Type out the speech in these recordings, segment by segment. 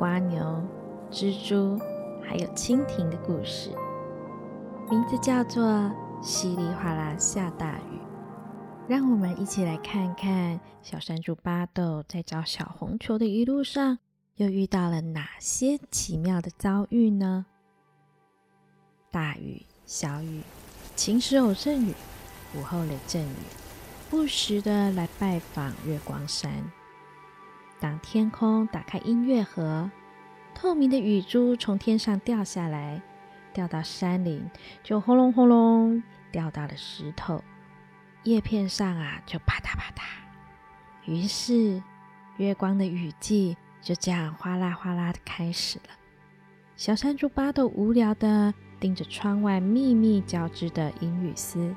蜗牛、蜘蛛还有蜻蜓的故事。名字叫做《稀里哗啦下大雨》，让我们一起来看看小山猪巴豆在找小红球的一路上，又遇到了哪些奇妙的遭遇呢？大雨、小雨、晴时偶阵雨、午后雷阵雨，不时的来拜访月光山。当天空打开音乐盒，透明的雨珠从天上掉下来。掉到山林，就轰隆轰隆掉到了石头叶片上啊，就啪嗒啪嗒。于是月光的雨季就这样哗啦哗啦的开始了。小山猪巴豆无聊的盯着窗外密密交织的阴雨丝，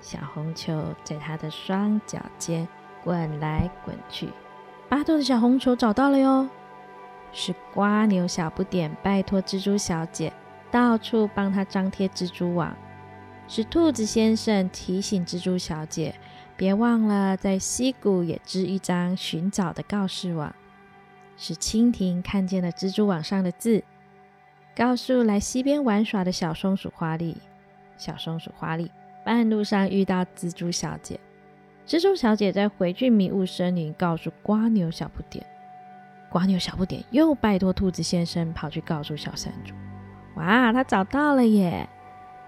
小红球在他的双脚间滚来滚去。巴豆的小红球找到了哟，是瓜牛小不点拜托蜘蛛小姐。到处帮他张贴蜘蛛网，是兔子先生提醒蜘蛛小姐别忘了在溪谷也织一张寻找的告示网。是蜻蜓看见了蜘蛛网上的字，告诉来溪边玩耍的小松鼠花丽。小松鼠花丽半路上遇到蜘蛛小姐，蜘蛛小姐在回去迷雾森林告诉瓜牛小不点，瓜牛小不点又拜托兔子先生跑去告诉小山猪。哇，他找到了耶！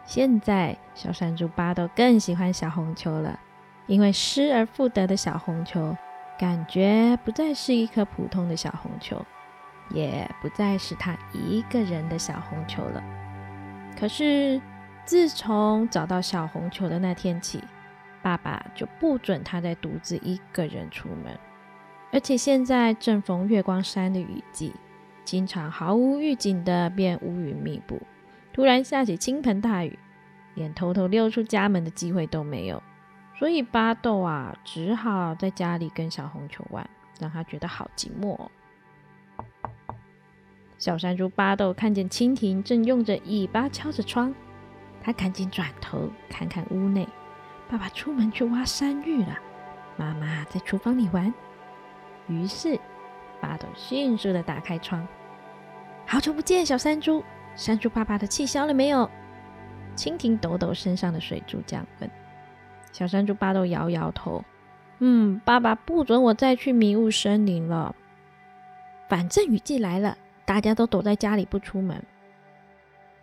现在小山猪巴豆更喜欢小红球了，因为失而复得的小红球，感觉不再是一颗普通的小红球，也不再是他一个人的小红球了。可是自从找到小红球的那天起，爸爸就不准他再独自一个人出门，而且现在正逢月光山的雨季。经常毫无预警的便乌云密布，突然下起倾盆大雨，连偷偷溜出家门的机会都没有。所以巴豆啊，只好在家里跟小红球玩，让他觉得好寂寞。哦小山猪巴豆看见蜻蜓正用着尾巴敲着窗，他赶紧转头看看屋内，爸爸出门去挖山芋了，妈妈在厨房里玩。于是巴豆迅速的打开窗。好久不见，小山猪！山猪爸爸的气消了没有？蜻蜓抖抖身上的水珠，这样问。小山猪巴豆摇摇头：“嗯，爸爸不准我再去迷雾森林了。反正雨季来了，大家都躲在家里不出门。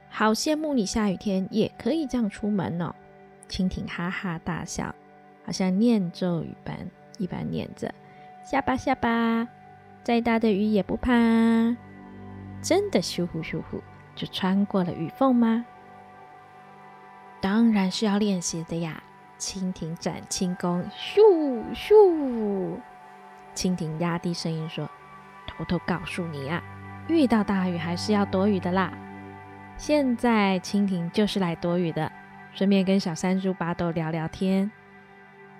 好羡慕你，下雨天也可以这样出门呢。”蜻蜓哈哈大笑，好像念咒语般一般念着：“下吧下吧，再大的雨也不怕。”真的咻呼咻呼就穿过了雨缝吗？当然是要练习的呀！蜻蜓展轻功，咻咻。蜻蜓压低声音说：“偷偷告诉你啊，遇到大雨还是要躲雨的啦。现在蜻蜓就是来躲雨的，顺便跟小山猪巴豆聊聊天。”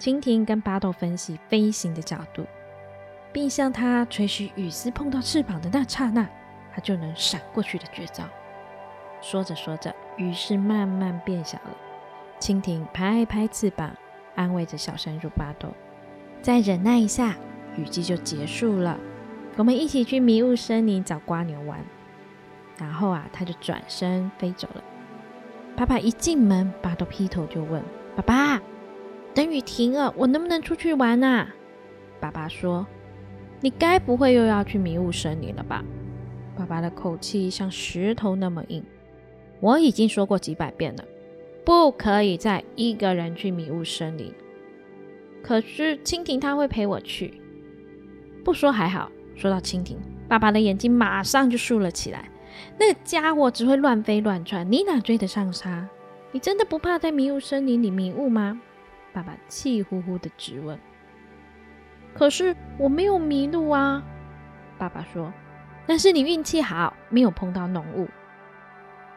蜻蜓跟巴豆分析飞行的角度，并向他吹嘘雨丝碰到翅膀的那刹那。它就能闪过去的绝招。说着说着，雨势慢慢变小了。蜻蜓拍拍翅膀，安慰着小山猪巴豆：“再忍耐一下，雨季就结束了。我们一起去迷雾森林找瓜牛玩。”然后啊，他就转身飞走了。爸爸一进门，巴豆劈头就问：“爸爸，等雨停了，我能不能出去玩啊？”爸爸说：“你该不会又要去迷雾森林了吧？”爸爸的口气像石头那么硬。我已经说过几百遍了，不可以再一个人去迷雾森林。可是蜻蜓他会陪我去，不说还好，说到蜻蜓，爸爸的眼睛马上就竖了起来。那个家伙只会乱飞乱窜，你哪追得上他？你真的不怕在迷雾森林里迷雾吗？爸爸气呼呼的质问。可是我没有迷路啊，爸爸说。但是你运气好，没有碰到浓雾。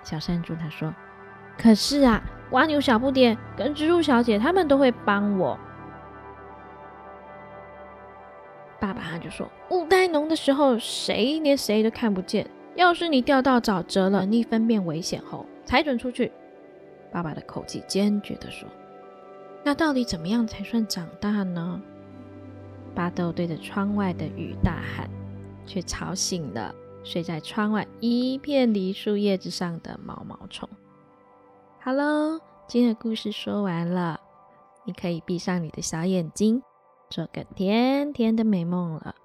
小山猪他说：“可是啊，蜗牛小不点跟蜘蛛小姐他们都会帮我。”爸爸他就说：“雾太浓的时候，谁连谁都看不见。要是你掉到沼泽了，你分辨危险后才准出去。”爸爸的口气坚决地说：“那到底怎么样才算长大呢？”巴豆对着窗外的雨大喊，却吵醒了睡在窗外一片梨树叶子上的毛毛虫。好喽，今天的故事说完了，你可以闭上你的小眼睛。做个甜甜的美梦了，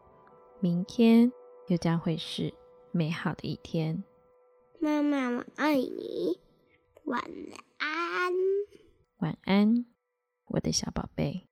明天又将会是美好的一天。妈妈，我爱你，晚安。晚安，我的小宝贝。